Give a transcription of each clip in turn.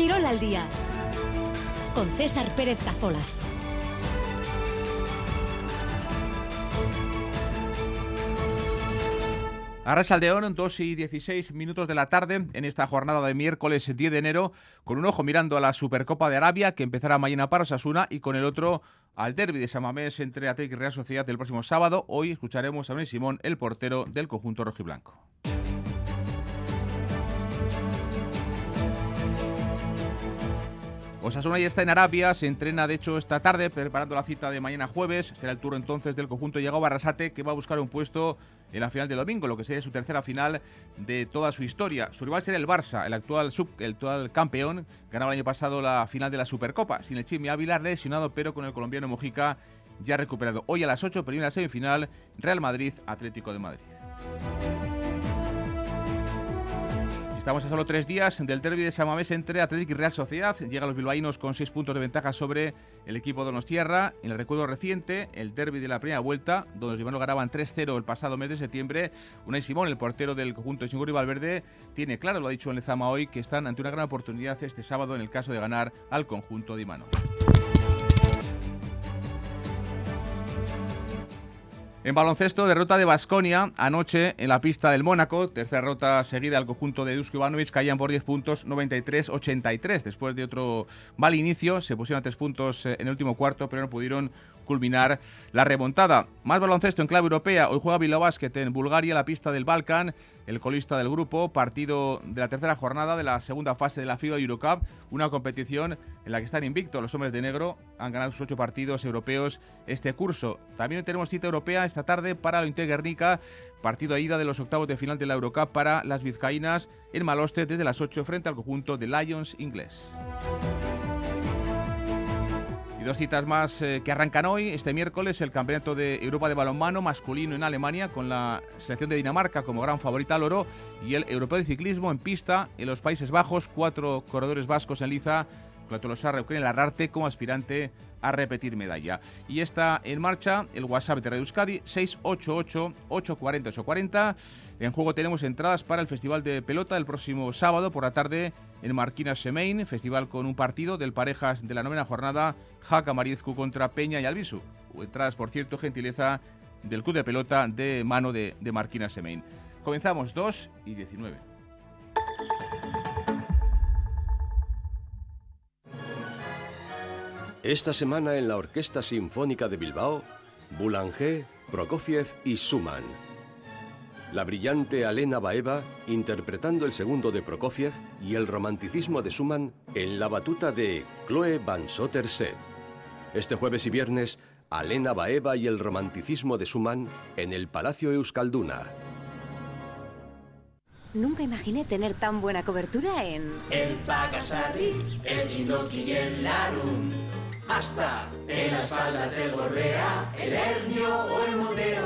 Quirol al día con César Pérez Cazolaz. Arrasaldeón, 2 y 16 minutos de la tarde en esta jornada de miércoles 10 de enero, con un ojo mirando a la Supercopa de Arabia que empezará mañana para Osasuna y con el otro al derby de Samamés entre Atlético y Real Sociedad el próximo sábado. Hoy escucharemos a Manuel Simón, el portero del conjunto rojiblanco. Osasuna ya está en Arabia, se entrena de hecho esta tarde preparando la cita de mañana jueves. Será el turno entonces del conjunto llegado Barrasate que va a buscar un puesto en la final de domingo, lo que sería su tercera final de toda su historia. Su rival será el Barça, el actual, sub, el actual campeón, ganaba el año pasado la final de la Supercopa, sin el Chimi Ávila lesionado, pero con el colombiano Mojica ya recuperado. Hoy a las 8, primera semifinal, Real Madrid, Atlético de Madrid. Estamos a solo tres días del derby de Samamés entre Atlético y Real Sociedad. Llegan los bilbaínos con seis puntos de ventaja sobre el equipo Donostierra. En el recuerdo reciente, el derby de la primera vuelta, donde los bilbaínos ganaban 3-0 el pasado mes de septiembre. Unai Simón, el portero del conjunto de Singuri Valverde, tiene claro, lo ha dicho en Lezama hoy, que están ante una gran oportunidad este sábado en el caso de ganar al conjunto de Imano. En baloncesto, derrota de Basconia anoche en la pista del Mónaco. Tercera derrota seguida al conjunto de Dusko Ivanovic. Caían por 10 puntos, 93-83. Después de otro mal inicio, se pusieron a 3 puntos eh, en el último cuarto, pero no pudieron culminar la remontada. Más baloncesto en clave europea. Hoy juega Bilbao Basket en Bulgaria, la pista del Balkan, el colista del grupo. Partido de la tercera jornada de la segunda fase de la FIBA Eurocup. Una competición en la que están invictos los hombres de negro. Han ganado sus ocho partidos europeos este curso. También tenemos cita europea esta tarde para el Guernica. Partido a ida de los octavos de final de la Eurocup para las vizcaínas en Maloste desde las 8 frente al conjunto de Lions inglés. Y dos citas más eh, que arrancan hoy, este miércoles, el Campeonato de Europa de Balonmano masculino en Alemania, con la selección de Dinamarca como gran favorita al oro, y el Europeo de Ciclismo en pista en los Países Bajos, cuatro corredores vascos en liza, Tolosa el Larrarte como aspirante a repetir medalla. Y está en marcha el WhatsApp de Radio Euskadi 688-840-840. En juego tenemos entradas para el Festival de Pelota el próximo sábado por la tarde en Marquinas Semain, festival con un partido del parejas de la novena jornada, Jaca Mariezcu contra Peña y Albisu. Entradas, por cierto, gentileza del Club de Pelota de mano de, de Marquinas Semain. Comenzamos 2 y 19. Esta semana en la Orquesta Sinfónica de Bilbao, Boulanger, Prokofiev y Schumann. La brillante Alena Baeva interpretando el segundo de Prokofiev y el romanticismo de Schumann en la batuta de Chloe Van Sotterset. Este jueves y viernes, Alena Baeva y el romanticismo de Schumann en el Palacio Euskalduna. Nunca imaginé tener tan buena cobertura en... El Pagasarri, el Chinoki y el Larum hasta en las faldas del Gorrea, el Hernio o el Monte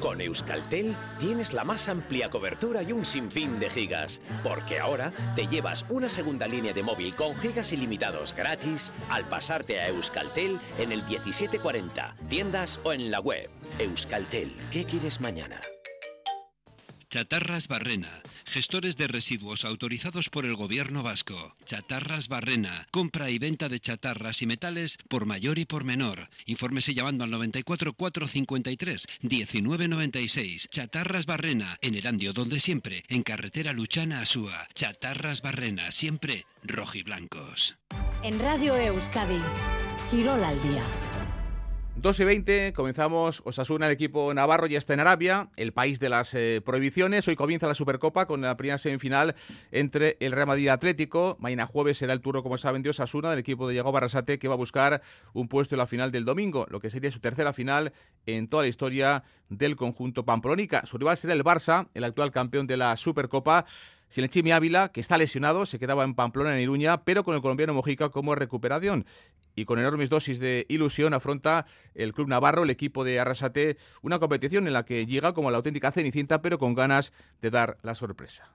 Con Euskaltel tienes la más amplia cobertura y un sinfín de gigas, porque ahora te llevas una segunda línea de móvil con gigas ilimitados gratis al pasarte a Euskaltel en el 1740, tiendas o en la web. Euskaltel, ¿qué quieres mañana? Chatarras Barrena, gestores de residuos autorizados por el gobierno vasco. Chatarras Barrena, compra y venta de chatarras y metales por mayor y por menor. Infórmese llamando al 94 453 1996. Chatarras Barrena, en Erandio donde siempre, en carretera Luchana Asúa. Chatarras Barrena, siempre rojiblancos. En Radio Euskadi, Quirol al día. 2 y 20, comenzamos Osasuna, el equipo navarro ya está en Arabia, el país de las eh, prohibiciones. Hoy comienza la Supercopa con la primera semifinal entre el Real Madrid Atlético. Mañana jueves será el turno, como saben, de Osasuna, del equipo de Diego Barrasate, que va a buscar un puesto en la final del domingo, lo que sería su tercera final en toda la historia del conjunto pamplónica. Su rival será el Barça, el actual campeón de la Supercopa. Sin el Chimi Ávila, que está lesionado, se quedaba en Pamplona, en Iruña, pero con el colombiano Mojica como recuperación. Y con enormes dosis de ilusión afronta el club navarro, el equipo de Arrasate, una competición en la que llega como la auténtica cenicienta, pero con ganas de dar la sorpresa.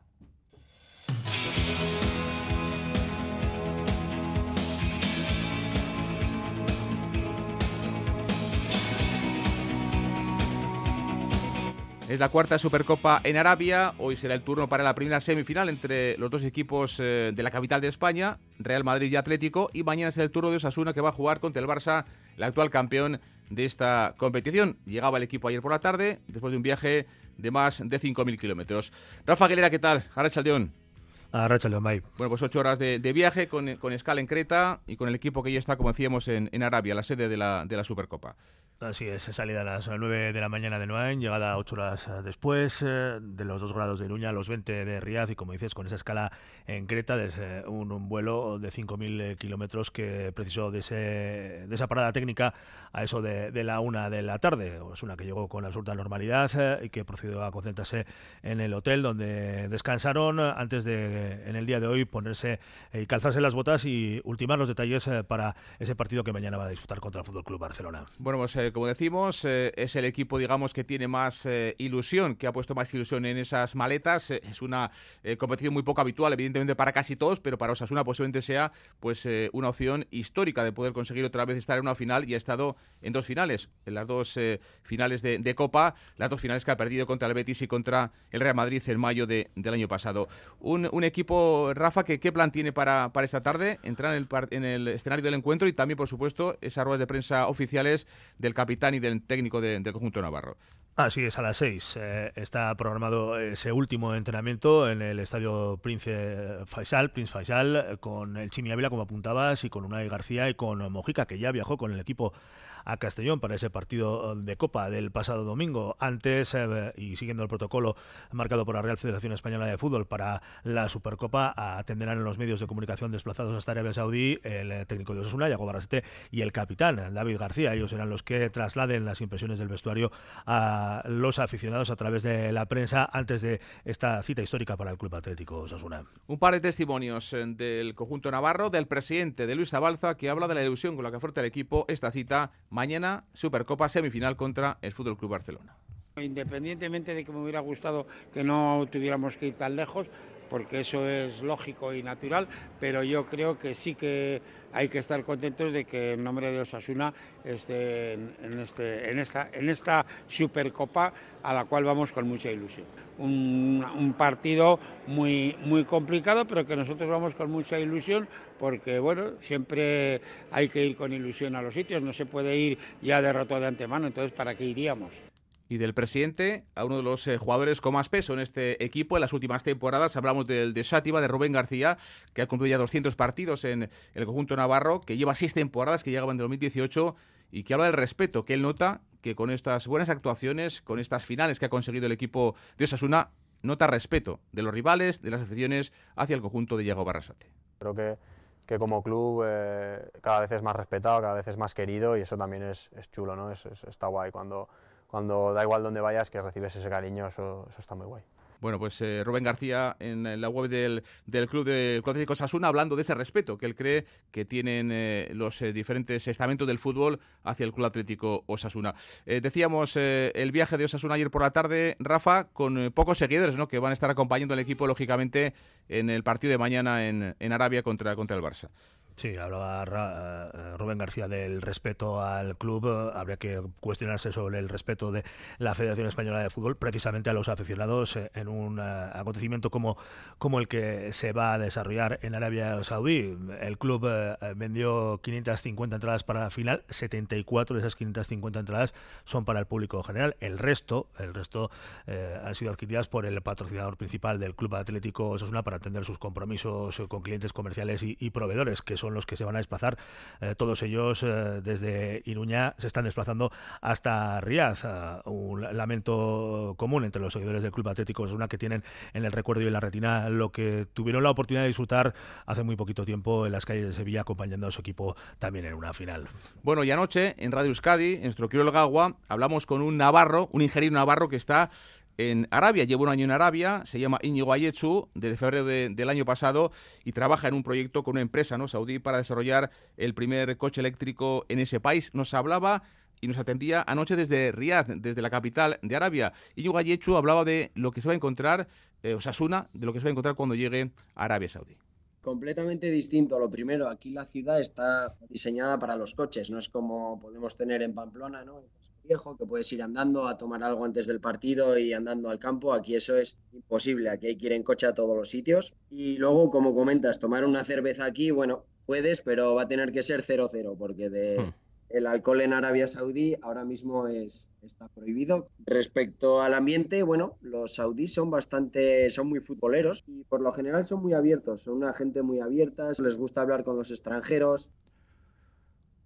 Es la cuarta Supercopa en Arabia. Hoy será el turno para la primera semifinal entre los dos equipos eh, de la capital de España, Real Madrid y Atlético. Y mañana será el turno de Osasuna que va a jugar contra el Barça, el actual campeón de esta competición. Llegaba el equipo ayer por la tarde, después de un viaje de más de 5.000 kilómetros. Rafa Aguilera, ¿qué tal? Ahora Chaldeón. A Racha Bueno, pues ocho horas de, viaje con, con, escala en Creta y con el equipo que ya está, como decíamos, en, en Arabia, la sede de la, de la Supercopa. Así es, salida a las 9 de la mañana de Nuain, llegada 8 horas eh, después eh, de los 2 grados de Iruña a los 20 de Riad y como dices, con esa escala en Creta, desde un, vuelo de 5.000 eh, kilómetros que precisó de, ese, de esa parada técnica a eso de, la 1 de la tarde. Es una que llegó con absoluta normalidad y que procedió a concentrarse en el hotel donde descansaron antes de, en el día de hoy, ponerse y calzarse las botas y ultimar los detalles para ese partido que mañana va a disputar contra el Fútbol Club Barcelona. Bueno, pues como decimos, eh, es el equipo, digamos, que tiene más eh, ilusión, que ha puesto más ilusión en esas maletas. Eh, es una competición muy poco habitual, evidentemente, para casi todos, pero para Osasuna posiblemente sea pues una opción histórica de poder conseguir otra vez estar en una final y ha estado en dos finales, en las dos finales de, Copa, las dos finales que ha perdido contra el Betis y contra el Real Madrid en mayo del año pasado. Un, equipo, Rafa, que qué plan tiene para, para esta tarde, entrar en el, en el escenario del encuentro y también, por supuesto, esas ruedas de prensa oficiales del capitán y del técnico del conjunto Navarro. Así es, a las seis eh, está programado ese último entrenamiento en el estadio Prince Faisal, Prince Faisal, con el Chimi Ávila, como apuntabas, y con Unai García y con Mojica, que ya viajó con el equipo a Castellón para ese partido de Copa del pasado domingo. Antes, eh, y siguiendo el protocolo marcado por la Real Federación Española de Fútbol para la Supercopa, atenderán en los medios de comunicación desplazados hasta Arabia Saudí el técnico de Osasuna, Yago Barrasete, y el capitán, David García. Ellos serán los que trasladen las impresiones del vestuario a los aficionados a través de la prensa antes de esta cita histórica para el Club Atlético Osasuna. Un par de testimonios eh, del conjunto navarro, del presidente de Luis Abalza, que habla de la ilusión con la que afronta el equipo esta cita mañana Supercopa semifinal contra el Fútbol Club Barcelona. Independientemente de que me hubiera gustado que no tuviéramos que ir tan lejos, porque eso es lógico y natural, pero yo creo que sí que hay que estar contentos de que en nombre de Osasuna esté en, este, en esta Supercopa a la cual vamos con mucha ilusión. Un, un, partido muy, muy complicado, pero que nosotros vamos con mucha ilusión porque, bueno, siempre hay que ir con ilusión a los sitios, no se puede ir ya derrotado de antemano, entonces ¿para qué iríamos? Y del presidente a uno de los eh, jugadores con más peso en este equipo en las últimas temporadas. Hablamos del de Sátiva, de Rubén García, que ha cumplido ya 200 partidos en el conjunto navarro, que lleva seis temporadas, que llegaban en 2018 y que habla del respeto que él nota que con estas buenas actuaciones, con estas finales que ha conseguido el equipo de Osasuna, nota respeto de los rivales, de las aficiones hacia el conjunto de Diego Barrasate. Creo que, que como club eh, cada vez es más respetado, cada vez es más querido y eso también es, chulo, ¿no? Es, está guay cuando cuando da igual donde vayas, que recibes ese cariño, eso, está muy guay. Bueno, pues eh, Rubén García en, la web del, del club Atlético Sasuna hablando de ese respeto que él cree que tienen eh, los eh, diferentes estamentos del fútbol hacia el Club Atlético Osasuna. decíamos el viaje de Osasuna ayer por la tarde, Rafa, con pocos seguidores ¿no? que van a estar acompañando al equipo, lógicamente, en el partido de mañana en, en Arabia contra, contra el Barça. Sí, hablaba eh, Rubén García del respeto al club. Habría que cuestionarse sobre el respeto de la Federación Española de Fútbol, precisamente a los aficionados, eh, en un eh, acontecimiento como, como el que se va a desarrollar en Arabia Saudí. El club vendió 550 entradas para la final, 74 de esas 550 entradas son para el público general. El resto, el resto han sido adquiridas por el patrocinador principal del Club Atlético Osasuna para atender sus compromisos con clientes comerciales y, y proveedores, que son son los que se van a desplazar. Eh, todos ellos eh, desde Iruña se están desplazando hasta Riaz. Eh, un lamento común entre los seguidores del Club Atlético es una que tienen en el recuerdo y en la retina lo que tuvieron la oportunidad de disfrutar hace muy poquito tiempo en las calles de Sevilla acompañando a su equipo también en una final. Bueno, y anoche en Radio Euskadi, en nuestro Quiero el Gagua, hablamos con un navarro, un ingeniero navarro que está en Arabia, lleva un año en Arabia, se llama Íñigo Ayetsu, desde febrero del año pasado, y trabaja en un proyecto con una empresa ¿no? saudí para desarrollar el primer coche eléctrico en ese país. Nos hablaba y nos atendía anoche desde Riyadh, desde la capital de Arabia. Íñigo Ayetsu hablaba de lo que se va a encontrar, eh, Osasuna, de lo que se va a encontrar cuando llegue a Arabia Saudí completamente distinto. Lo primero, aquí la ciudad está diseñada para los coches, no es como podemos tener en Pamplona, ¿no? Viejo, que puedes ir andando a tomar algo antes del partido y andando al campo. Aquí eso es imposible, aquí hay que ir en coche a todos los sitios. Y luego, como comentas, tomar una cerveza aquí, bueno, puedes, pero va a tener que ser 0-0, porque de, hmm. el alcohol en Arabia Saudí ahora mismo es, está prohibido. Respecto al ambiente, bueno, los saudíes son bastante, son muy futboleros y por lo general son muy abiertos, son una gente muy abierta, les gusta hablar con los extranjeros,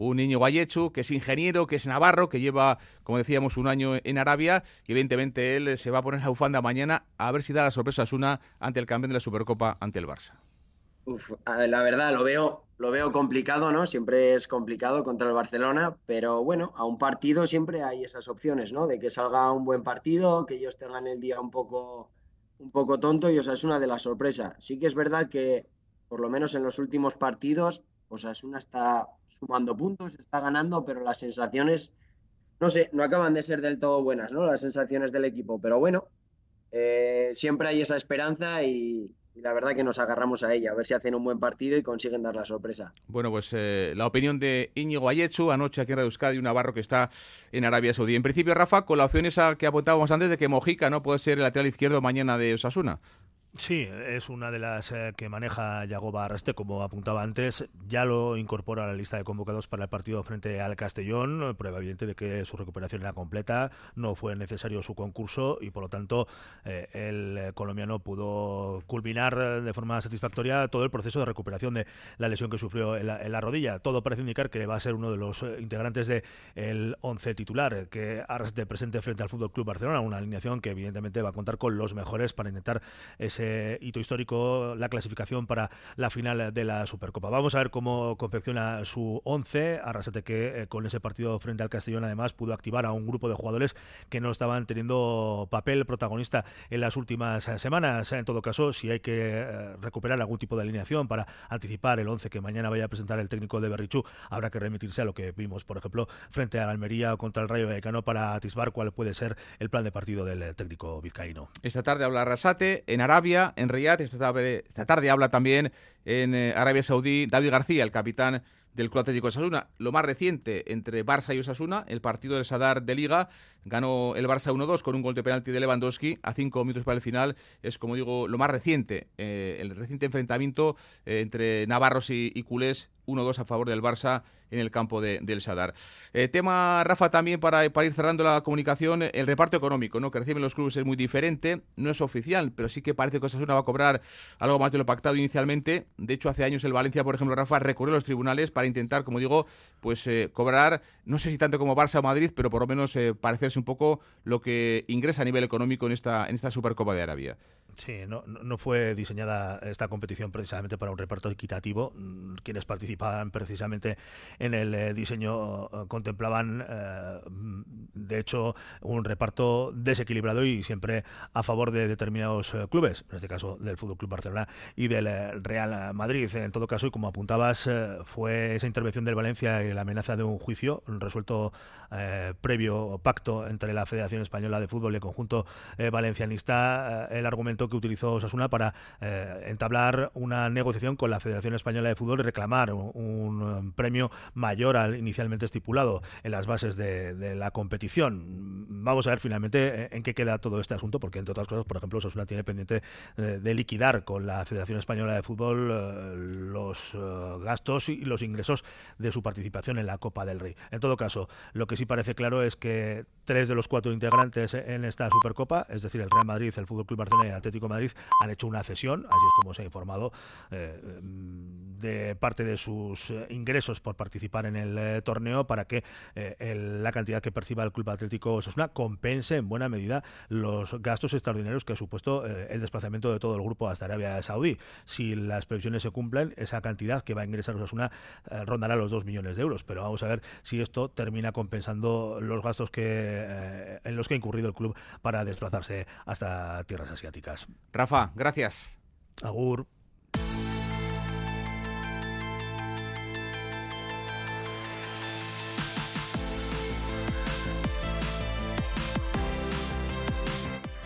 un niño Vallechu, que es ingeniero, que es navarro, que lleva, como decíamos, un año en Arabia, evidentemente él se va a poner a bufanda mañana a ver si da la sorpresa a una ante el campeón de la Supercopa ante el Barça. Uf, la verdad, lo veo, lo veo complicado, ¿no? Siempre es complicado contra el Barcelona, pero bueno, a un partido siempre hay esas opciones, ¿no? De que salga un buen partido, que ellos tengan el día un poco, un poco tonto y Osasuna de la sorpresa. Sí que es verdad que, por lo menos en los últimos partidos, Osasuna está sumando puntos, está ganando, pero las sensaciones, no sé, no acaban de ser del todo buenas, ¿no? Las sensaciones del equipo, pero bueno, eh, siempre hay esa esperanza y, la verdad que nos agarramos a ella, a ver si hacen un buen partido y consiguen dar la sorpresa. Bueno, pues eh, la opinión de Íñigo Ayetsu, anoche aquí en Radio Euskadi, un navarro que está en Arabia Saudí. En principio, Rafa, con la opción esa que apuntábamos antes de que Mojica no puede ser el lateral izquierdo mañana de Osasuna. Sí, es una de las eh, que maneja Yagoba Arreste, como apuntaba antes. Ya lo incorpora a la lista de convocados para el partido frente al Castellón. Prueba evidente de que su recuperación era completa, no fue necesario su concurso y por lo tanto eh, el colombiano pudo culminar de forma satisfactoria todo el proceso de recuperación de la lesión que sufrió en la, rodilla. Todo parece indicar que va a ser uno de los eh, integrantes del el 11 titular que Arreste presente frente al Fútbol Club Barcelona, una alineación que evidentemente va a contar con los mejores para intentar ese hito histórico, la clasificación para la final de la Supercopa. Vamos a ver cómo confecciona su 11. Arrasate que eh, con ese partido frente al Castellón además pudo activar a un grupo de jugadores que no estaban teniendo papel protagonista en las últimas semanas. En todo caso, si hay que eh, recuperar algún tipo de alineación para anticipar el 11 que mañana vaya a presentar el técnico de Berrichú, habrá que remitirse a lo que vimos, por ejemplo, frente al Almería o contra el Rayo Vallecano para atisbar cuál puede ser el plan de partido del técnico vizcaíno. Esta tarde habla Arrasate en Arabia en Riyadh. Esta tarde, habla también en eh, Arabia Saudí David García, el capitán del Club Atlético de Osasuna. Lo más reciente entre Barça y Osasuna, el partido del Sadar de Liga, ganó el Barça 1-2 con un gol de penalti de Lewandowski a cinco minutos para el final. Es, como digo, lo más reciente, eh, el reciente enfrentamiento eh, entre navarros y, y culés, 1-2 a favor del Barça en el campo de, del Sadar. Eh, tema, Rafa, también para, ir cerrando la comunicación, el reparto económico, ¿no? que reciben los clubes es muy diferente, no es oficial, pero sí que parece que Osasuna va a cobrar algo más de lo pactado inicialmente. De hecho, hace años el Valencia, por ejemplo, Rafa, recurrió a los tribunales para intentar, como digo, pues eh, cobrar, no sé si tanto como Barça o Madrid, pero por lo menos eh, parecerse un poco lo que ingresa a nivel económico en esta, en esta Supercopa de Arabia. Sí, no, no fue diseñada esta competición precisamente para un reparto equitativo. Mm, quienes participaban precisamente en el eh, diseño eh, contemplaban, eh, de hecho, un reparto desequilibrado y siempre a favor de determinados clubes, en este caso del Fútbol Club Barcelona y del Real Madrid. En todo caso, y como apuntabas, fue esa intervención del Valencia y la amenaza de un juicio resuelto previo pacto entre la Federación Española de Fútbol y el conjunto valencianista, el argumento que utilizó Osasuna para entablar una negociación con la Federación Española de Fútbol y reclamar un premio mayor al inicialmente estipulado en las bases de, la competición. Vamos a ver finalmente eh, en qué queda todo este asunto, porque entre otras cosas, por ejemplo, Sosuna tiene pendiente eh, de liquidar con la Federación Española de Fútbol eh, los gastos y los ingresos de su participación en la Copa del Rey. En todo caso, lo que sí parece claro es que tres de los cuatro integrantes en esta Supercopa, es decir, el Real Madrid, el Fútbol Club Barcelona y el Atlético Madrid, han hecho una cesión, así es como se ha informado, de parte de sus ingresos por participar en el eh, torneo para que eh, la cantidad que perciba el Club Atlético Osasuna compense en buena medida los gastos extraordinarios que ha supuesto eh, el desplazamiento de todo el grupo hasta Arabia Saudí. Si las previsiones se cumplen, esa cantidad que va a ingresar Osasuna rondará los 2 millones de euros. Pero vamos a ver si esto termina compensando los gastos que en los que ha incurrido el club para desplazarse hasta tierras asiáticas. Rafa, gracias. Agur.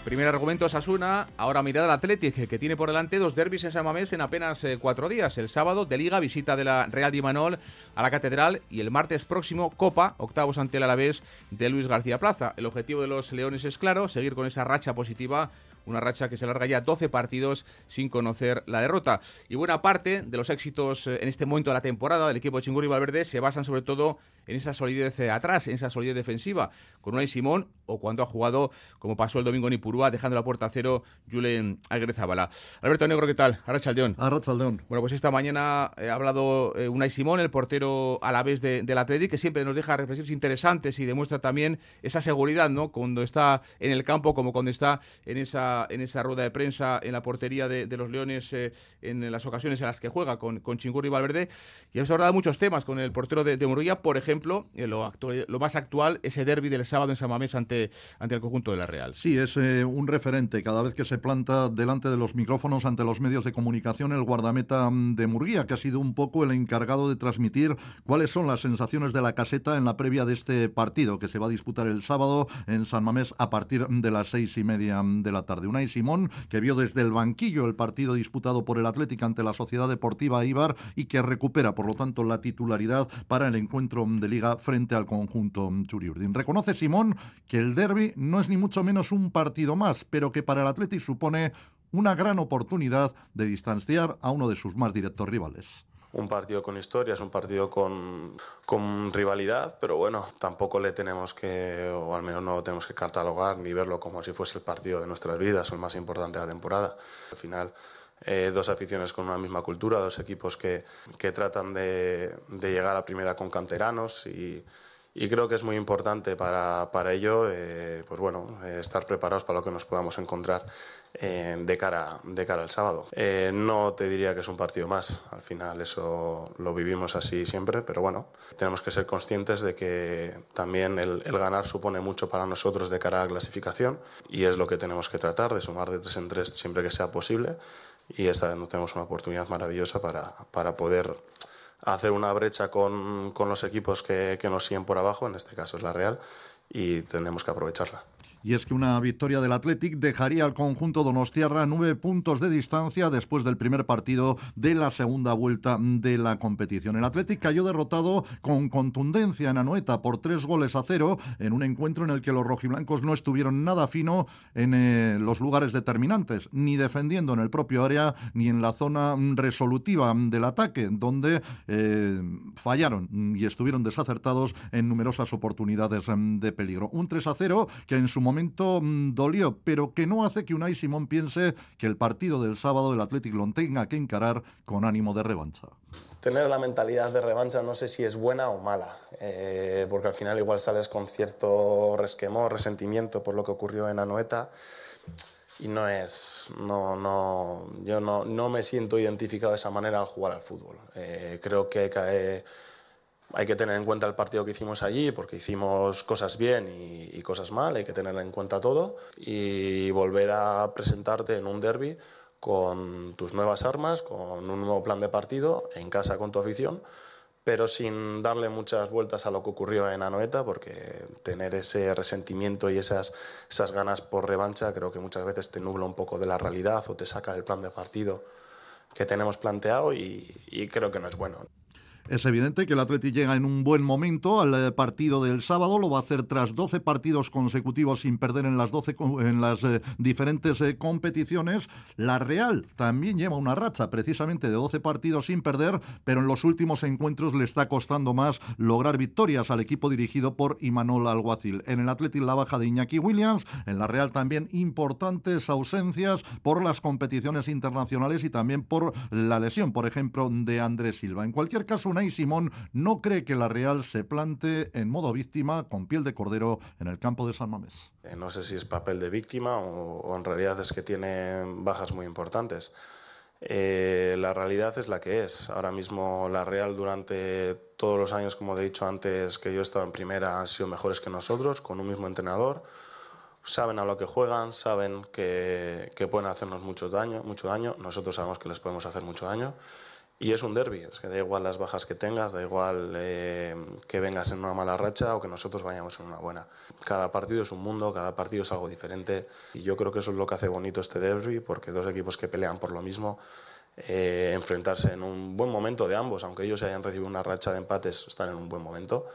Primer argumento Sasuna, ahora mirada al Athletic, que tiene por delante dos derbis en San Mamés en apenas eh, cuatro días. El sábado de Liga, visita de la Real Di Manol a la Catedral y el martes próximo Copa, octavos ante el Alavés de Luis García Plaza. El objetivo de los Leones es claro, seguir con esa racha positiva una racha que se larga ya 12 partidos sin conocer la derrota. Y buena parte de los éxitos eh, en este momento de la temporada del equipo de Chingurri Valverde se basan sobre todo en esa solidez eh, atrás, en esa solidez defensiva, con Unai Simón o cuando ha jugado, como pasó el domingo en Ipurúa, dejando la puerta a cero Julen Agrezabala. Alberto Negro, ¿qué tal? Arrachaldeón. Arrachaldeón. Bueno, pues esta mañana eh, ha hablado Unai Simón, el portero a la vez de, del Atleti, que siempre nos deja reflexiones interesantes y demuestra también esa seguridad, ¿no? Cuando está en el campo como cuando está en esa en esa rueda de prensa en la portería de, los Leones eh, en las ocasiones en las que juega con, con Chingurri y Valverde. Y hemos hablado de muchos temas con el portero de, de Murguía, por ejemplo, eh, lo, lo más actual, ese derby del sábado en San Mamés ante, ante el conjunto de la Real. Sí, es eh, un referente cada vez que se planta delante de los micrófonos ante los medios de comunicación el guardameta mm, de Murguía, que ha sido un poco el encargado de transmitir cuáles son las sensaciones de la caseta en la previa de este partido que se va a disputar el sábado en San Mamés a partir de las seis y media de la tarde. Unai Simón, que vio desde el banquillo el partido disputado por el Atlético ante la Sociedad Deportiva Ibar y que recupera, por lo tanto, la titularidad para el encuentro de liga frente al conjunto Churiurdin. Reconoce Simón que el derby no es ni mucho menos un partido más, pero que para el Atlético supone una gran oportunidad de distanciar a uno de sus más directos rivales un partido con historia, es un partido con, rivalidad, pero bueno, tampoco le tenemos que, o al menos no tenemos que catalogar ni verlo como si fuese el partido de nuestras vidas o el más importante de la temporada. Al final, eh, dos aficiones con una misma cultura, dos equipos que, que tratan de, llegar a primera con canteranos y, y creo que es muy importante para, para ello eh, pues bueno, eh, estar preparados para lo que nos podamos encontrar eh, de, cara, de cara al sábado. Eh, no te diría que es un partido más, al final eso lo vivimos así siempre, pero bueno, tenemos que ser conscientes de que también el, ganar supone mucho para nosotros de cara a la clasificación y es lo que tenemos que tratar, de sumar de tres en tres siempre que sea posible y esta vez no tenemos una oportunidad maravillosa para, para poder hacer una brecha con, con los equipos que, que nos siguen por abajo, en este caso es la Real, y tenemos que aprovecharla y es que una victoria del Athletic dejaría al conjunto donostiarra nueve puntos de distancia después del primer partido de la segunda vuelta de la competición. El Athletic cayó derrotado con contundencia en Anoeta por tres goles a cero en un encuentro en el que los rojiblancos no estuvieron nada fino en eh, los lugares determinantes, ni defendiendo en el propio área ni en la zona resolutiva del ataque, donde eh, fallaron y estuvieron desacertados en numerosas oportunidades de peligro. Un 3 a 0 que en su momento momento mm, dolió, pero que no hace que Unai Simón piense que el partido del sábado del Atlético lo tenga que encarar con ánimo de revancha. Tener la mentalidad de revancha no sé si es buena o mala, eh, porque al final igual sales con cierto resquemor, resentimiento por lo que ocurrió en Anoeta y no es, no, no, yo no, no me siento identificado de esa manera al jugar al fútbol. Eh, creo que cae hay que tener en cuenta el partido que hicimos allí, porque hicimos cosas bien y, cosas mal, hay que tener en cuenta todo y volver a presentarte en un derby con tus nuevas armas, con un nuevo plan de partido, en casa con tu afición, pero sin darle muchas vueltas a lo que ocurrió en Anoeta, porque tener ese resentimiento y esas, esas ganas por revancha creo que muchas veces te nubla un poco de la realidad o te saca del plan de partido que tenemos planteado y, y creo que no es bueno. Es evidente que el Atleti llega en un buen momento al eh, partido del sábado, lo va a hacer tras 12 partidos consecutivos sin perder en las 12 en las eh, diferentes eh, competiciones. La Real también lleva una racha precisamente de 12 partidos sin perder, pero en los últimos encuentros le está costando más lograr victorias al equipo dirigido por Imanol Alguacil. En el Atleti la baja de Iñaki Williams, en la Real también importantes ausencias por las competiciones internacionales y también por la lesión, por ejemplo, de Andrés Silva. En cualquier caso, Simón no cree que la Real se plante en modo víctima con piel de cordero en el campo de San Mamés. Eh, no sé si es papel de víctima o, en realidad es que tiene bajas muy importantes. Eh, la realidad es la que es. Ahora mismo la Real durante todos los años, como he dicho antes, que yo he estado en primera, han sido mejores que nosotros, con un mismo entrenador. Saben a lo que juegan, saben que, que pueden hacernos mucho daño, mucho daño. Nosotros sabemos que les podemos hacer mucho daño y es un derby, es que da igual las bajas que tengas, da igual eh, que vengas en una mala racha o que nosotros vayamos en una buena. Cada partido es un mundo, cada partido es algo diferente y yo creo que eso es lo que hace bonito este derby porque dos equipos que pelean por lo mismo, eh, enfrentarse en un buen momento de ambos, aunque ellos hayan recibido una racha de empates, están en un buen momento.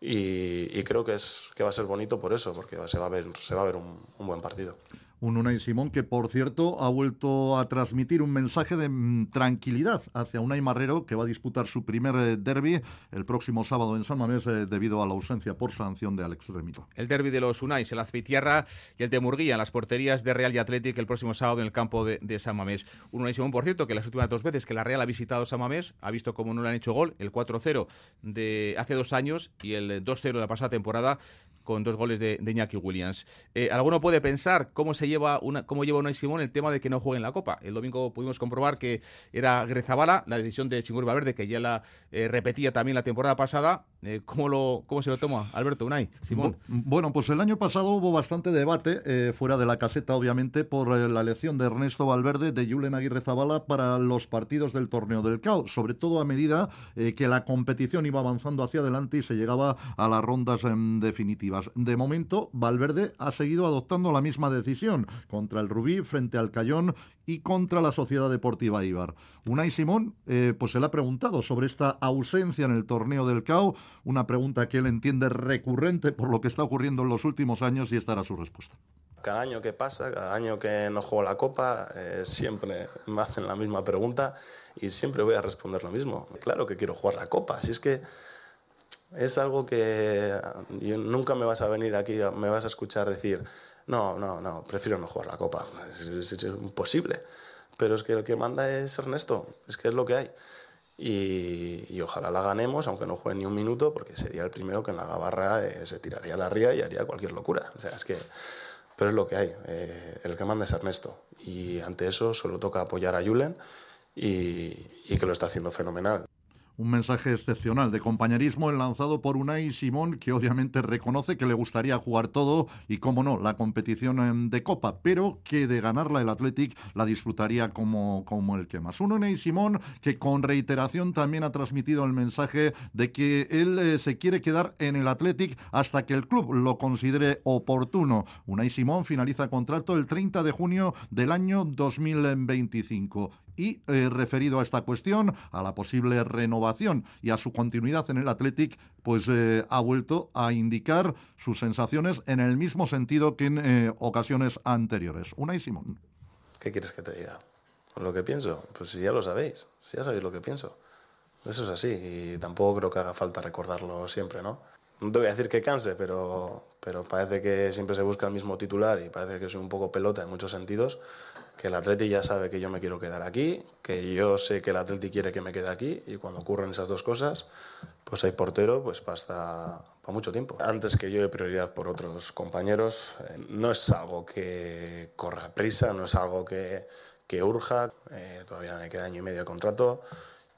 Y, creo que, es, que va a ser bonito por eso, porque se va a ver, se va a ver un buen partido un Unai Simón que, por cierto, ha vuelto a transmitir un mensaje de mm, tranquilidad hacia Unai Marrero, que va a disputar su primer eh, derby el próximo sábado en San Mamés eh, debido a la ausencia por sanción de Alex Remito. El derby de los Unai, el Azpitierra y el de Murguía, las porterías de Real y Athletic el próximo sábado en el campo de, San Mamés. Un Unai Simón, por cierto, que las últimas dos veces que la Real ha visitado San Mamés, ha visto cómo no le han hecho gol, el 4-0 de hace dos años y el 2-0 de la pasada temporada, con dos goles de, de Iñaki Williams. Eh, alguno puede pensar cómo se lleva una, cómo lleva Unai Simón el tema de que no juegue en la Copa. El domingo pudimos comprobar que era Grezabala, la decisión de Chingur Valverde, que ya la eh, repetía también la temporada pasada. Eh, ¿cómo, lo, ¿Cómo se lo toma Alberto Unai? Simón. Bueno, pues el año pasado hubo bastante debate, fuera de la caseta, obviamente, por la elección de Ernesto Valverde, de Julen Aguirre Zabala para los partidos del torneo del CAO, sobre todo a medida que la competición iba avanzando hacia adelante y se llegaba a las rondas em, definitivas. De momento, Valverde ha seguido adoptando la misma decisión contra el Rubí, frente al Cayón y contra la Sociedad Deportiva Ibar. Unai Simón, eh, pues se le ha preguntado sobre esta ausencia en el torneo del CAO, una pregunta que él entiende recurrente por lo que está ocurriendo en los últimos años y esta era su respuesta cada año que pasa, cada año que no juego la copa, eh, siempre me hacen la misma pregunta y siempre voy a responder lo mismo. Claro que quiero jugar la copa, si es que es algo que nunca me vas a venir aquí, me vas a escuchar decir, no, no, no, prefiero no jugar la copa, es, imposible. Pero es que el que manda es Ernesto, es que es lo que hay. Y, ojalá la ganemos, aunque no juegue ni un minuto, porque sería el primero que en la gabarra eh, se tiraría la ría y haría cualquier locura. O sea, es que, pero es lo que hay. Eh, el que manda es Ernesto. Y ante eso solo toca apoyar a Julen y que lo está haciendo fenomenal un mensaje excepcional de compañerismo lanzado por Unai Simón, que obviamente reconoce que le gustaría jugar todo y, como no, la competición de Copa, pero que de ganarla el Athletic la disfrutaría como, como el que más. Un Unai Simón que con reiteración también ha transmitido el mensaje de que él eh, se quiere quedar en el Athletic hasta que el club lo considere oportuno. Unai Simón finaliza contrato el 30 de junio del año 2025 y eh, referido a esta cuestión, a la posible renovación y a su continuidad en el Athletic, pues eh, ha vuelto a indicar sus sensaciones en el mismo sentido que en eh, ocasiones anteriores. Una y Simón. ¿Qué quieres que te diga? Lo que pienso, pues si ya lo sabéis, si ya sabéis lo que pienso. Eso es así y tampoco creo que haga falta recordarlo siempre, ¿no? No te voy a decir que canse, pero, pero parece que siempre se busca el mismo titular y parece que soy un poco pelota en muchos sentidos que el Atleti ya sabe que yo me quiero quedar aquí, que yo sé que el Atleti quiere que me quede aquí y cuando ocurren esas dos cosas, pues hay portero pues para, mucho tiempo. Antes que yo de prioridad por otros compañeros, eh, no es algo que corra prisa, no es algo que, que urja, eh, todavía me queda año y medio de contrato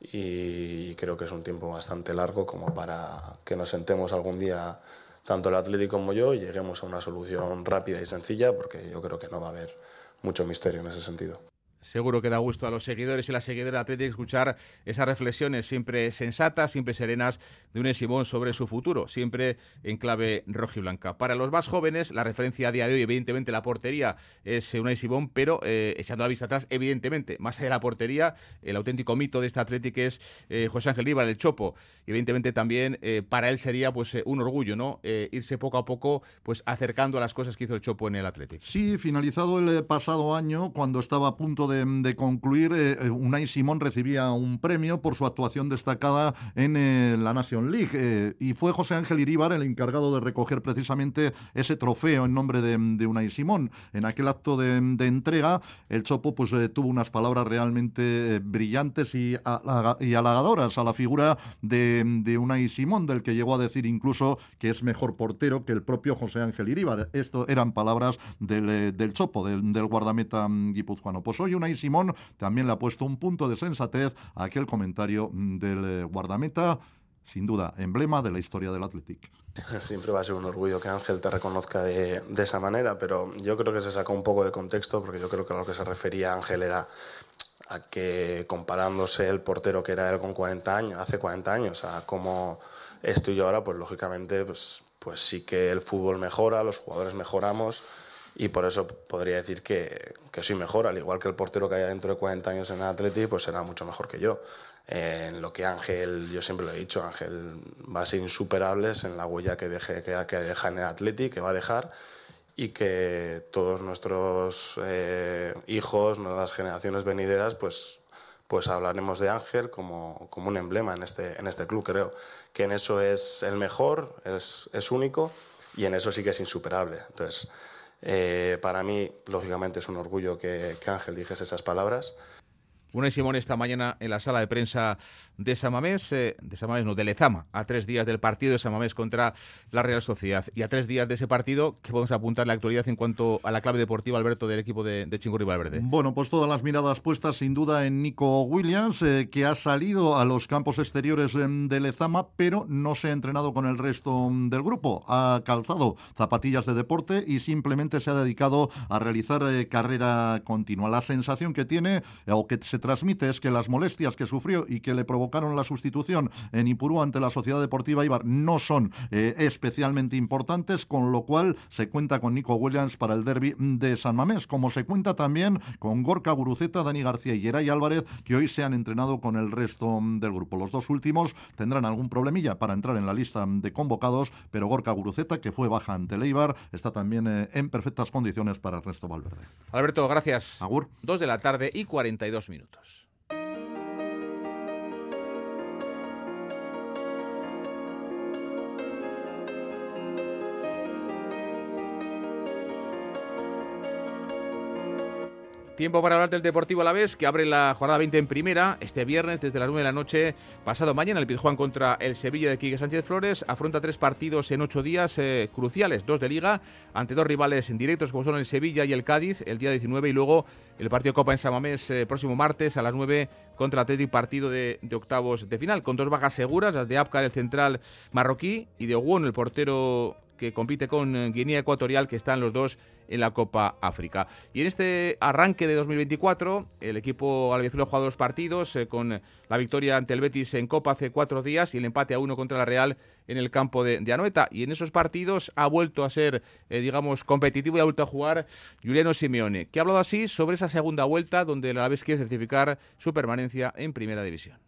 y creo que es un tiempo bastante largo como para que nos sentemos algún día tanto el Atleti como yo y lleguemos a una solución rápida y sencilla porque yo creo que no va a haber mucho misterio en ese sentido. Seguro que da gusto a los seguidores y las seguidoras de escuchar esas reflexiones siempre sensatas, siempre serenas de un Simón sobre su futuro, siempre en clave rojiblanca. Para los más jóvenes, la referencia a día de hoy, evidentemente, la portería es un Simón, pero eh, echando la vista atrás, evidentemente, más allá de la portería, el auténtico mito de este Atlético es eh, José Ángel Ibar, el Chopo. evidentemente también eh, para él sería pues un orgullo, ¿no? irse poco a poco pues acercando a las cosas que hizo el Chopo en el Atlético. Sí, finalizado el pasado año, cuando estaba a punto de, concluir, eh, eh, Unai Simón recibía un premio por su actuación destacada en eh, la Nation League. y fue José Ángel Iríbar el encargado de recoger precisamente ese trofeo en nombre de, de Unai Simón. En aquel acto de, entrega, el Chopo pues, tuvo unas palabras realmente brillantes y, halagadoras a la figura de, de Unai Simón, del que llegó a decir incluso que es mejor portero que el propio José Ángel Iríbar. Esto eran palabras del, Chopo, del, del guardameta mm, guipuzcoano. Pues hoy Unai Simón también le ha puesto un punto de sensatez a aquel comentario mm, del eh, guardameta sin duda, emblema de la historia del Athletic. Siempre va a ser un orgullo que Ángel te reconozca de, de, esa manera, pero yo creo que se sacó un poco de contexto porque yo creo que a lo que se refería Ángel era a que comparándose el portero que era él con 40 años, hace 40 años, a cómo estoy yo ahora, pues lógicamente pues, pues sí que el fútbol mejora, los jugadores mejoramos y por eso podría decir que, que soy mejor, al igual que el portero que haya dentro de 40 años en el Atleti, pues será mucho mejor que yo. En lo que Ángel, yo siempre lo he dicho, Ángel va a ser insuperable en la huella que, deje, que, que deja en el Atleti, que va a dejar y que todos nuestros eh, hijos, nuevas generaciones venideras, pues, pues hablaremos de Ángel como, como un emblema en este, en este club, creo. Que en eso es el mejor, es, es único y en eso sí que es insuperable. Entonces, eh, para mí, lógicamente, es un orgullo que, que Ángel dijese esas palabras. Una y Simón esta mañana en la sala de prensa de Samamés, eh, de Samamés no, de Lezama, a tres días del partido de Samamés contra la Real Sociedad. Y a tres días de ese partido, ¿qué podemos apuntar la actualidad en cuanto a la clave deportiva, Alberto, del equipo de, de Chingurri Valverde? Bueno, pues todas las miradas puestas sin duda en Nico Williams, eh, que ha salido a los campos exteriores eh, de Lezama, pero no se ha entrenado con el resto mm, del grupo. Ha calzado zapatillas de deporte y simplemente se ha dedicado a realizar eh, carrera continua. La sensación que tiene, eh, o que se transmite, es que las molestias que sufrió y que le provocaron la sustitución en Ipurú ante la Sociedad Deportiva Ibar no son eh, especialmente importantes, con lo cual se cuenta con Nico Williams para el derby de San Mamés, como se cuenta también con Gorka Guruceta, Dani García y Geray Álvarez, que hoy se han entrenado con el resto del grupo. Los dos últimos tendrán algún problemilla para entrar en la lista de convocados, pero Gorka Guruceta, que fue baja ante el Eibar, está también eh, en perfectas condiciones para el resto Valverde. Alberto, gracias. Agur. Dos de la tarde y 42 minutos. buyuruluyordur. Tiempo para hablar del Deportivo a la vez, que abre la jornada 20 en primera este viernes desde las 9 de la noche. Pasado mañana, el Pizjuán contra el Sevilla de Quique Sánchez Flores afronta tres partidos en ocho días eh, cruciales: dos de Liga, ante dos rivales en directos como son el Sevilla y el Cádiz, el día 19, y luego el partido Copa en Samamés eh, próximo martes a las 9 contra Atlético, partido de, octavos de final, con dos bajas seguras: las de Apcar, el central marroquí, y de Oguon, el portero que compite con Guinea Ecuatorial, que están los dos en la Copa África. Y en este arranque de 2024, el equipo albiazul ha jugado dos partidos, eh, con la victoria ante el Betis en Copa hace cuatro días y el empate a uno contra la Real en el campo de, de Anoeta. Y en esos partidos ha vuelto a ser, eh, digamos, competitivo y ha vuelto a jugar Juliano Simeone, que ha hablado así sobre esa segunda vuelta donde el Alavés quiere certificar su permanencia en Primera División.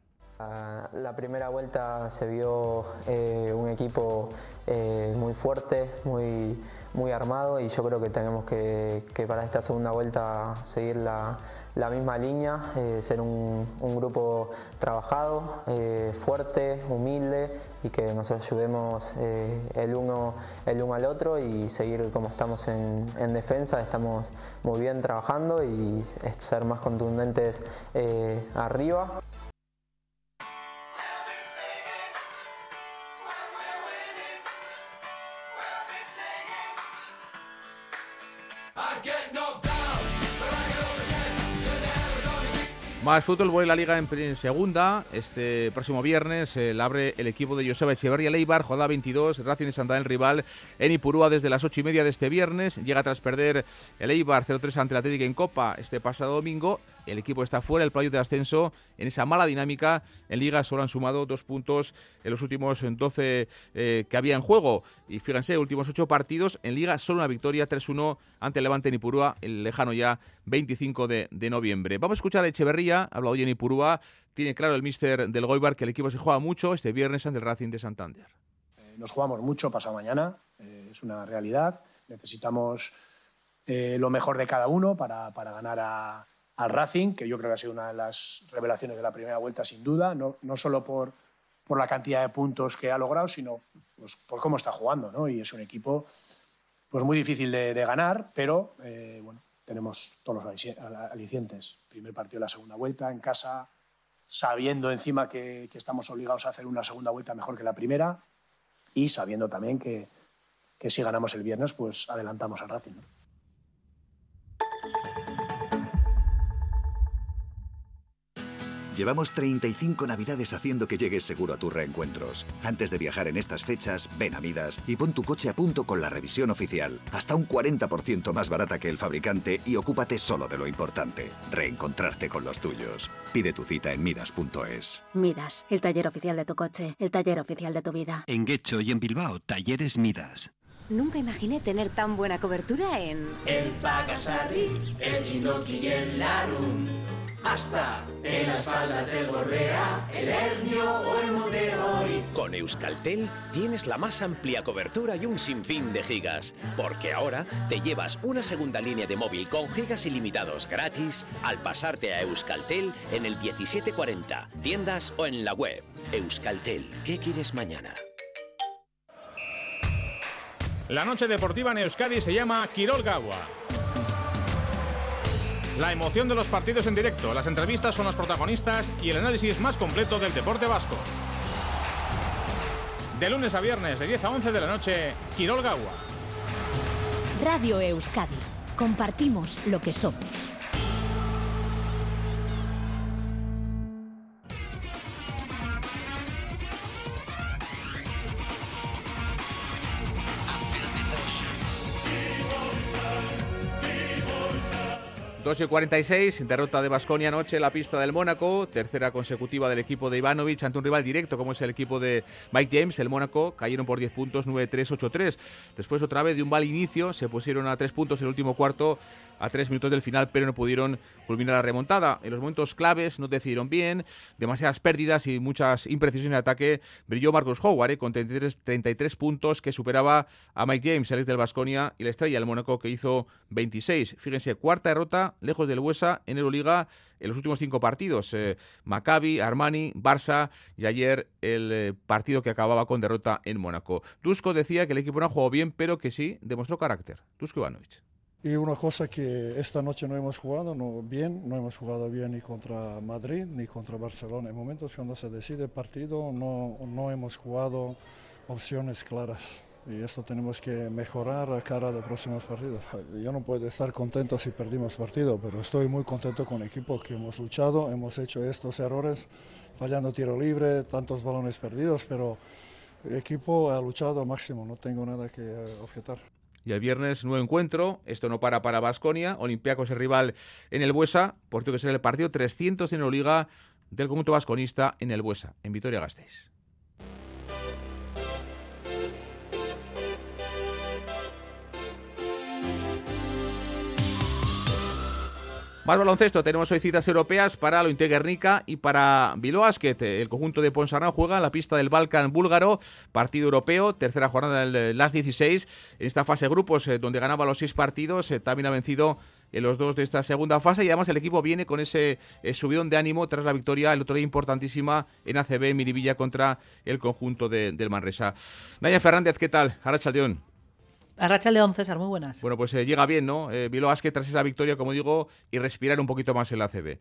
La primera vuelta se vio eh, un equipo eh, muy fuerte, muy, muy armado y yo creo que tenemos que, para esta segunda vuelta seguir la, la misma línea, eh, ser un, grupo trabajado, fuerte, humilde y que nos ayudemos el, uno, el uno al otro y seguir como estamos en defensa, estamos muy bien trabajando y ser más contundentes arriba. Más fútbol, en la liga en, segunda. Este próximo viernes eh, la abre el equipo de Joseba Echeverría Leibar, jornada 22, Racing de Santander rival en Ipurúa desde las 8 y media de este viernes. Llega tras perder el Eibar 0-3 ante el Atlético en Copa este pasado domingo. El equipo está fuera del playo de ascenso en esa mala dinámica. En Liga solo han sumado dos puntos en los últimos 12 eh, que había en juego. Y fíjense, últimos ocho partidos en Liga, solo una victoria, 3-1 ante Levante en Ipurúa, el lejano ya 25 de, noviembre. Vamos a escuchar a Echeverría, ha hablado hoy en Ipurúa. Tiene claro el míster del Goibar que el equipo se juega mucho este viernes ante el Racing de Santander. Eh, nos jugamos mucho pasado mañana, eh, es una realidad. Necesitamos eh, lo mejor de cada uno para, para ganar a, al Racing, que yo creo que ha sido una de las revelaciones de la primera vuelta, sin duda, no, no solo por, por la cantidad de puntos que ha logrado, sino pues, por cómo está jugando. ¿no? Y es un equipo pues, muy difícil de, ganar, pero eh, bueno, tenemos todos los alicientes. Primer partido la segunda vuelta en casa, sabiendo encima que, estamos obligados a hacer una segunda vuelta mejor que la primera y sabiendo también que, que si ganamos el viernes, pues adelantamos al Racing. Llevamos 35 navidades haciendo que llegues seguro a tus reencuentros. Antes de viajar en estas fechas, ven a Midas y pon tu coche a punto con la revisión oficial. Hasta un 40% más barata que el fabricante y ocúpate solo de lo importante, reencontrarte con los tuyos. Pide tu cita en midas.es. Midas, el taller oficial de tu coche, el taller oficial de tu vida. En Guecho y en Bilbao, Talleres Midas. Nunca imaginé tener tan buena cobertura en... El Pagasarri, el Chinoki y el Larum. Hasta en las faldas del Borrea, el Hernio o el Monte Hoy. Con Euskaltel tienes la más amplia cobertura y un sinfín de gigas, porque ahora te llevas una segunda línea de móvil con gigas ilimitados gratis al pasarte a Euskaltel en el 1740, tiendas o en la web. Euskaltel, ¿qué quieres mañana? La noche deportiva en Euskadi se llama Quirol Gawa. La emoción de los partidos en directo, las entrevistas son los protagonistas y el análisis más completo del deporte vasco. De lunes a viernes, de 10 a 11 de la noche, Quirol Gawa. Radio Euskadi. Compartimos lo que somos. Y 46, derrota de Basconia anoche en la pista del Mónaco, tercera consecutiva del equipo de Ivanovic ante un rival directo como es el equipo de Mike James, el Mónaco, cayeron por 10 puntos, 9-3, 8-3. Después otra vez de un mal inicio, se pusieron a 3 puntos en el último cuarto, a 3 minutos del final, pero no pudieron culminar la remontada. En los momentos claves no decidieron bien, demasiadas pérdidas y muchas imprecisiones de ataque. Brilló Marcos Howard eh, con 33, 33 puntos que superaba a Mike James, el ex del Basconia y la estrella del Mónaco que hizo 26. Fíjense, cuarta derrota lejos del Huesa en Euroliga en los últimos cinco partidos. Eh, Maccabi, Armani, Barça y ayer el eh, partido que acababa con derrota en Mónaco. Dusko decía que el equipo no ha jugado bien, pero que sí demostró carácter. Dusko Ivanovic. Y una cosa que esta noche no hemos jugado no, bien, no hemos jugado bien ni contra Madrid ni contra Barcelona. En momentos cuando se decide el partido no, no hemos jugado opciones claras y esto tenemos que mejorar a cara de próximos partidos. Yo no puedo estar contento si perdimos partido, pero estoy muy contento con el equipo que hemos luchado, hemos hecho estos errores, fallando tiro libre, tantos balones perdidos, pero el equipo ha luchado al máximo, no tengo nada que objetar. Y el viernes nuevo encuentro, esto no para para Basconia, Olympiacos es rival en el Buesa, por cierto que será el partido 300 en la Liga del conjunto vasconista en el Buesa, en Vitoria-Gasteiz. Más baloncesto, tenemos hoy citas europeas para lo Guernica y para Bilbao El conjunto de Ponsarnau juega en la pista del Balkan búlgaro, partido europeo, tercera jornada del Las 16. En esta fase de grupos, eh, donde ganaba los seis partidos, eh, también ha vencido en los dos de esta segunda fase y además el equipo viene con ese eh, subidón de ánimo tras la victoria el otro día importantísima en ACB Miribilla contra el conjunto del Manresa. Naya Fernández, ¿qué tal? Arachaldeón. Arracha León, César, muy buenas. Bueno, pues eh, llega bien, ¿no? Eh, Bilbao tras esa victoria, como digo, y respirar un poquito más en la CB.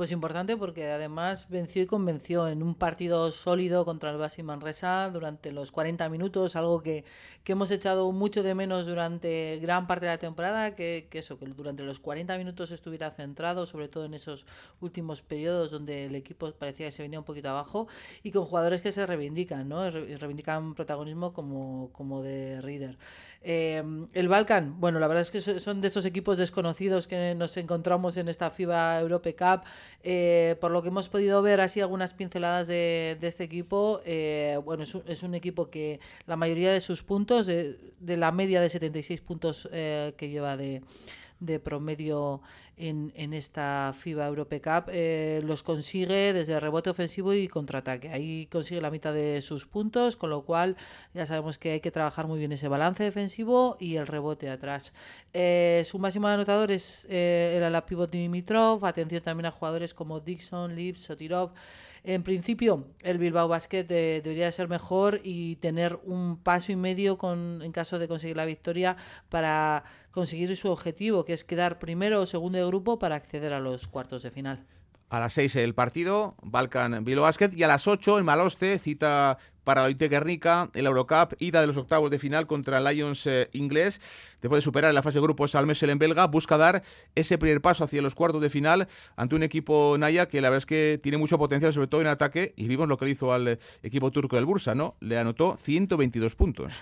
Pues importante porque además venció y convenció en un partido sólido contra el Basi Manresa durante los 40 minutos, algo que, que, hemos echado mucho de menos durante gran parte de la temporada, que, que, eso, que durante los 40 minutos estuviera centrado, sobre todo en esos últimos periodos donde el equipo parecía que se venía un poquito abajo, y con jugadores que se reivindican, ¿no? reivindican protagonismo como, como de Reader. Eh, el Balkan, bueno, la verdad es que son de estos equipos desconocidos que nos encontramos en esta FIBA Europe Cup. Eh, por lo que hemos podido ver así algunas pinceladas de, este equipo, eh, bueno, es un, equipo que la mayoría de sus puntos, de, de la media de 76 puntos que lleva de, de promedio en, esta FIBA Europe Cup, eh, los consigue desde rebote ofensivo y contraataque. Ahí consigue la mitad de sus puntos, con lo cual ya sabemos que hay que trabajar muy bien ese balance defensivo y el rebote atrás. Eh, su máximo anotador es, eh, era la pivot Dimitrov, atención también a jugadores como Dixon, Lips, Sotirov. En principio, el Bilbao Basket debería ser mejor y tener un paso y medio con, en caso de conseguir la victoria para conseguir su objetivo, que es quedar primero o segundo de grupo para acceder a los cuartos de final. A las 6 el partido, Balkan Bilbao Basket. Y a las 8 en Maloste, cita para Oite Guernica, el Eurocup, ida de los octavos de final contra el Lions eh, inglés. Después de superar en la fase de grupos al Messel en belga, busca dar ese primer paso hacia los cuartos de final ante un equipo Naya que la verdad es que tiene mucho potencial, sobre todo en ataque. Y vimos lo que le hizo al eh, equipo turco del Bursa, ¿no? Le anotó 122 puntos.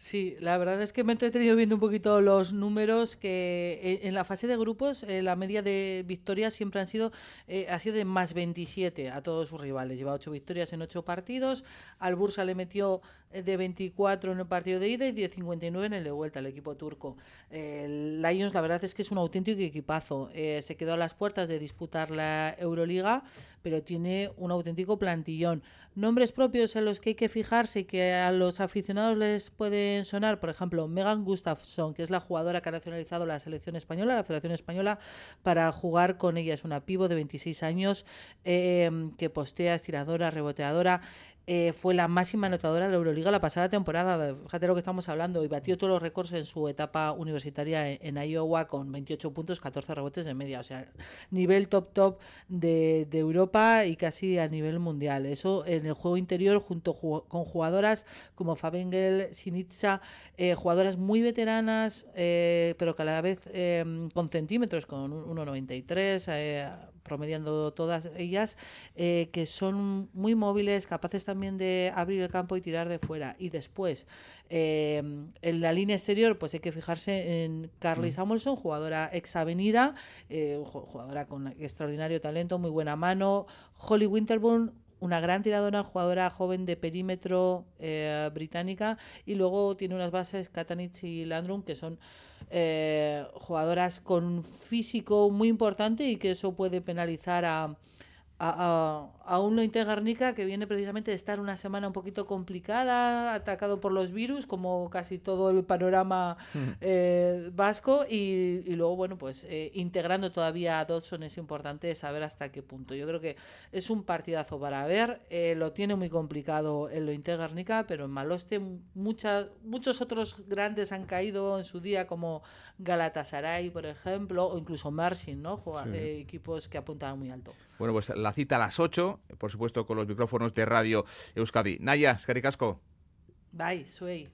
Sí, la verdad es que me he entretenido viendo un poquito los números que eh, en la fase de grupos eh, la media de victorias siempre han sido eh, ha sido de más 27 a todos sus rivales. Lleva 8 victorias en 8 partidos. Al Bursa le metió de 24 en el partido de ida y de 59 en el de vuelta, el equipo turco. El Lions, la verdad es que es un auténtico equipazo. se quedó a las puertas de disputar la Euroliga, pero tiene un auténtico plantillón. Nombres propios en los que hay que fijarse y que a los aficionados les pueden sonar, por ejemplo, Megan Gustafsson, que es la jugadora que ha nacionalizado la selección española, la Federación Española, para jugar con ella. Es una pivo de 26 años eh, que postea, estiradora, reboteadora. Eh, fue la máxima anotadora de la Euroliga la pasada temporada. Fíjate lo que estamos hablando. Y batió todos los récords en su etapa universitaria en, Iowa con 28 puntos, 14 rebotes de media. O sea, nivel top top de, Europa y casi a nivel mundial. Eso en el juego interior, junto con jugadoras como Fabengel, Sinitza, eh, jugadoras muy veteranas, eh, pero que a la vez con centímetros, con 1,93 promediando todas ellas, eh, que son muy móviles, capaces también de abrir el campo y tirar de fuera. Y después, eh, en la línea exterior, pues hay que fijarse en Carly mm. Samuelson, jugadora ex avenida, eh, jugadora con extraordinario talento, muy buena mano. Holly Winterburn, una gran tiradora, jugadora joven de perímetro británica, y luego tiene unas bases, Katanich y Landrum, que son eh, jugadoras con físico muy importante y que eso puede penalizar a, a, a, un Lointe Garnica que viene precisamente de estar una semana un poquito complicada, atacado por los virus, como casi todo el panorama eh, vasco, y, luego, bueno, pues eh, integrando todavía a Dodson es importante saber hasta qué punto. Yo creo que es un partidazo para ver, eh, lo tiene muy complicado el Lointe Garnica, pero en Maloste muchas, muchos otros grandes han caído en su día, como Galatasaray, por ejemplo, o incluso Marsin, ¿no? equipos que apuntaban muy alto. Bueno, pues la cita a las 8, por supuesto con los micrófonos de Radio Euskadi. Naya, Scaricasco. Bye, soy.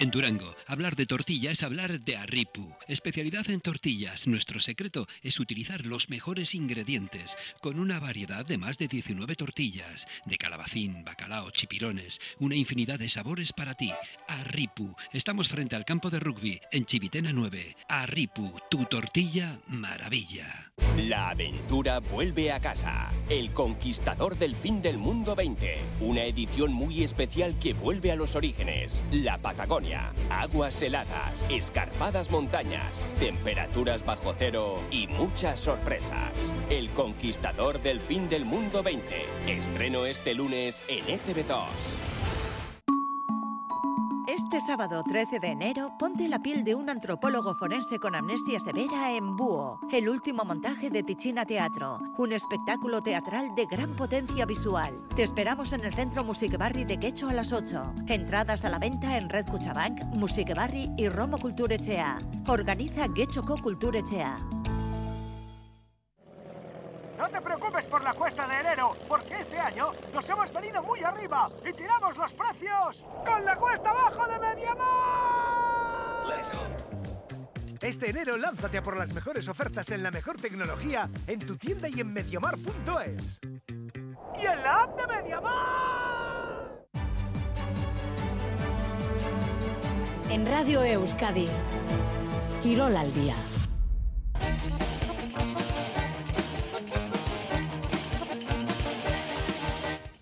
En Durango, hablar de tortilla es hablar de Arripu. Especialidad en tortillas. Nuestro secreto es utilizar los mejores ingredientes, con una variedad de más de 19 tortillas, de calabacín, bacalao, chipirones, una infinidad de sabores para ti. Arripu. Estamos frente al campo de rugby, en Chivitena 9. Arripu, tu tortilla maravilla. La aventura vuelve a casa. El Conquistador del Fin del Mundo 20. Una edición muy especial que vuelve a los orígenes. La Patagonia aguas heladas, escarpadas montañas, temperaturas bajo cero y muchas sorpresas. El Conquistador del Fin del Mundo 20. Estreno este lunes en ETV2. Este sábado 13 de enero, ponte la piel de un antropólogo forense con amnesia severa en Búho, el último montaje de Ticina Teatro, un espectáculo teatral de gran potencia visual. Te esperamos en el Centro Musique Barri de Quecho a las 8. Entradas a la venta en Red Cuchabank, Musique Barri y Romo Echea. Organiza Quechoco Echea. No te preocupes por la cuesta de enero, porque este año nos hemos venido muy arriba y tiramos los precios con la cuesta abajo de Mediamar. Let's go. Este enero lánzate a por las mejores ofertas en la mejor tecnología en tu tienda y en mediamar.es. Y en la app de Mediamar. En Radio Euskadi, Quirol al día.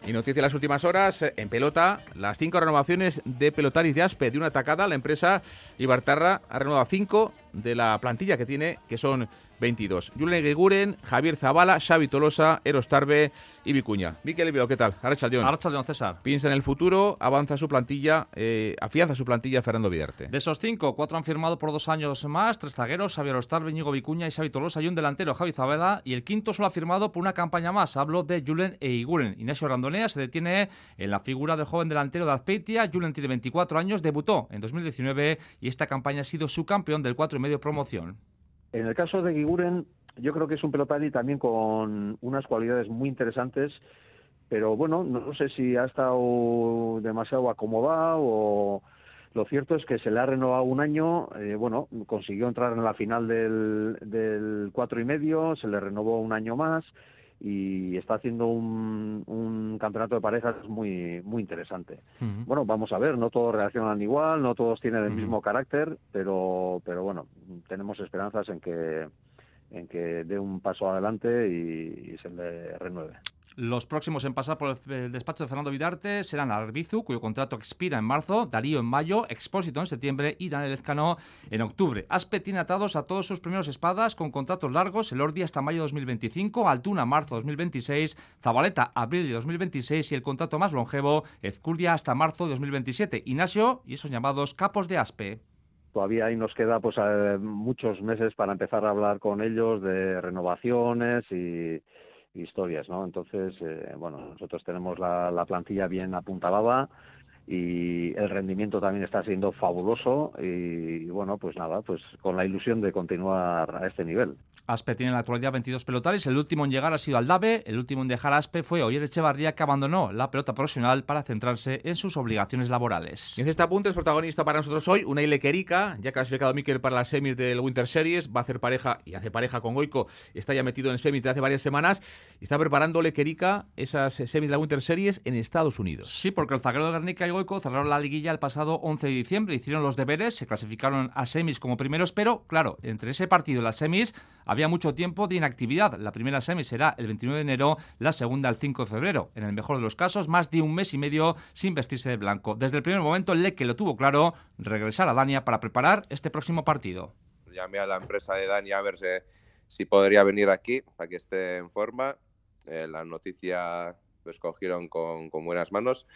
Y noticia de las últimas horas, eh, en pelota, las cinco renovaciones de pelotaris de Aspe de una atacada. La empresa Ibartarra ha renovado cinco de la plantilla que tiene, que son 22. Julen Guiguren, Javier Zabala, Xavi Tolosa, Eros Tarbe y Vicuña. Miquel Ibero, ¿qué tal? Arrachaldeón. Arrachaldeón, César. Piensa en el futuro, avanza su plantilla, eh, afianza su plantilla Fernando Vidarte. De esos cinco, cuatro han firmado por dos años más, tres zagueros, Xavier Ostarbe, Íñigo Vicuña y Xavi Tolosa y un delantero, Javi Zabala, y el quinto solo ha firmado por una campaña más. Hablo de Julen e Iguren. Ignacio Randonea se detiene en la figura del joven delantero de Azpeitia. Julen tiene 24 años, debutó en 2019 y esta campaña ha sido su campeón del 4 y medio promoción. En el caso de Guiguren, yo creo que es un pelotari también con unas cualidades muy interesantes, pero bueno, no sé si ha estado demasiado acomodado o lo cierto es que se le ha renovado un año, eh, bueno, consiguió entrar en la final del, del cuatro y medio, se le renovó un año más y está haciendo un, un campeonato de parejas muy muy interesante. Bueno, vamos a ver, no todos reaccionan igual, no todos tienen el mismo carácter, pero pero bueno, tenemos esperanzas en que en que dé un paso adelante y, se le renueve. Los próximos en pasar por el despacho de Fernando Vidarte serán Arbizu, cuyo contrato expira en marzo, Darío en mayo, Expósito en septiembre y Daniel Ezcano en octubre. Aspe tiene atados a todos sus primeros espadas con contratos largos, el Ordi hasta mayo de 2025, Altuna marzo 2026, Zabaleta abril de 2026 y el contrato más longevo, Ezcurdia hasta marzo de 2027. Ignacio y esos llamados capos de Aspe todavía ahí nos queda pues eh, muchos meses para empezar a hablar con ellos de renovaciones y historias, ¿no? Entonces, eh, bueno, nosotros tenemos la, la plantilla bien apuntalada y el rendimiento también está siendo fabuloso y, bueno, pues nada, pues con la ilusión de continuar a este nivel. Aspe tiene en la actualidad 22 pelotaris, el último en llegar ha sido Aldave, el último en dejar Aspe fue Oyer Echevarría que abandonó la pelota profesional para centrarse en sus obligaciones laborales. Y en este apunte es protagonista para nosotros hoy una Querica, ya clasificado Mikel para las semis del Winter Series, va a hacer pareja y hace pareja con Goico, está ya metido en semis de hace varias semanas y está preparando Lequerica esas semis de la Winter Series en Estados Unidos. Sí, porque el zaguero de Guernica y cerraron la liguilla el pasado 11 de diciembre, hicieron los deberes, se clasificaron a semis como primeros, pero claro, entre ese partido y las semis había mucho tiempo de inactividad. La primera semi será el 29 de enero, la segunda el 5 de febrero. En el mejor de los casos, más de un mes y medio sin vestirse de blanco. Desde el primer momento, Leque lo tuvo claro, regresar a Dania para preparar este próximo partido. Llamé a la empresa de Dania a ver si, podría venir aquí para que esté en forma. Eh, la noticia lo escogieron con, con buenas manos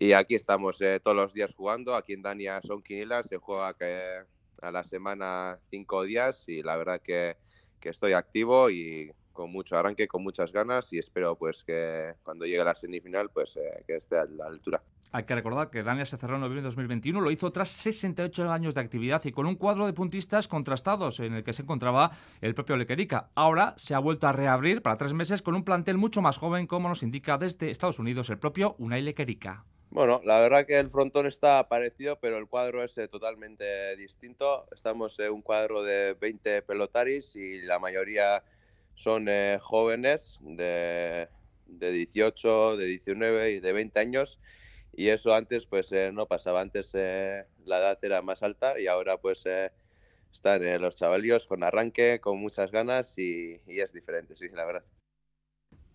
y aquí estamos eh, todos los días jugando. Aquí en Dania son quinielas, se juega que a la semana cinco días y la verdad que, estoy activo y con mucho arranque, con muchas ganas y espero pues que cuando llegue la semifinal pues eh, que esté a la altura. Hay que recordar que Dania se cerró en noviembre de 2021, lo hizo tras 68 años de actividad y con un cuadro de puntistas contrastados en el que se encontraba el propio Lequerica. Ahora se ha vuelto a reabrir para tres meses con un plantel mucho más joven, como nos indica desde Estados Unidos el propio Unai Lequerica. Bueno, la verdad que el frontón está parecido, pero el cuadro es eh, totalmente distinto. Estamos en un cuadro de 20 pelotaris y la mayoría son eh, jóvenes de, de, 18, de 19 y de 20 años. Y eso antes pues eh, no pasaba. Antes la edad era más alta y ahora pues están los chavalillos con arranque, con muchas ganas y es diferente, sí, la verdad.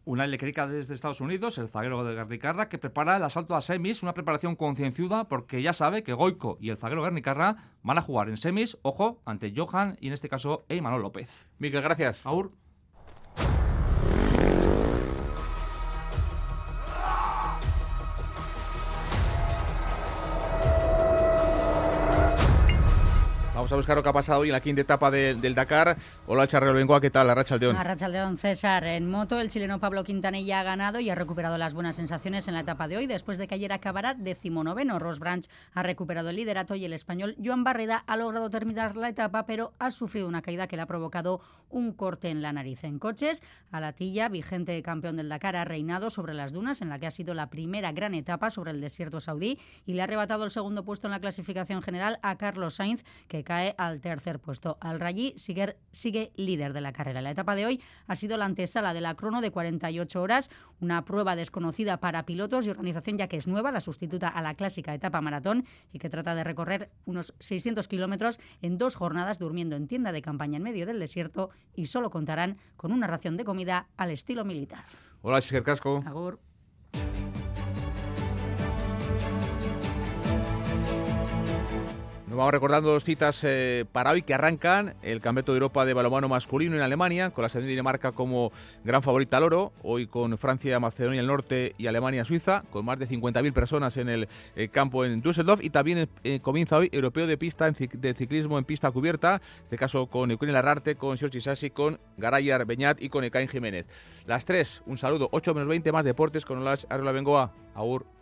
Una eléctrica desde Estados Unidos, el zaguero de Garnicarra, que prepara el asalto a semis, una preparación concienciuda porque ya sabe que Goico y el zaguero Garnicarra van a jugar en semis, ojo, ante Johan y en este caso Eymanol López. Miguel, gracias. Aur. Vamos a buscar lo que ha pasado hoy en la quinta etapa del Dakar. Hola, Charrero Bengoa, ¿qué tal? Arracha Aldeón. Arracha Aldeón, César. En moto, el chileno Pablo Quintanilla ha ganado y ha recuperado las buenas sensaciones en la etapa de hoy, después de que ayer acabara decimonoveno. Ross Branch ha recuperado el liderato y el español Joan Barreda ha logrado terminar la etapa, pero ha sufrido una caída que le ha provocado un corte en la nariz. En coches, Alatilla, vigente campeón del Dakar, ha reinado sobre las dunas, en la que ha sido la primera gran etapa sobre el desierto saudí, y le ha arrebatado el segundo puesto en la clasificación general a Carlos Sainz, que cae al tercer puesto. Al Rallí sigue, sigue líder de la carrera. La etapa de hoy ha sido la antesala de la crono de 48 horas, una prueba desconocida para pilotos y organización ya que es nueva, la sustituta a la clásica etapa maratón y que trata de recorrer unos 600 kilómetros en dos jornadas durmiendo en tienda de campaña en medio del desierto y solo contarán con una ración de comida al estilo militar. Hola, Casco. Agur. Vamos recordando dos citas eh, para hoy que arrancan el Campeonato de Europa de balonmano masculino en Alemania, con la selección de Dinamarca como gran favorita al oro, hoy con Francia, Macedonia del Norte y Alemania, Suiza, con más de 50.000 personas en el eh, campo en Düsseldorf y también eh, comienza hoy Europeo de pista de ciclismo en pista cubierta, en este caso con Eugenio Larrarte, con Giorgi Sassi, con Garayar Beñat y con Ekain Jiménez. Las tres, un saludo, 8 menos 20 más deportes con Olash Arrola Bengoa. Aur.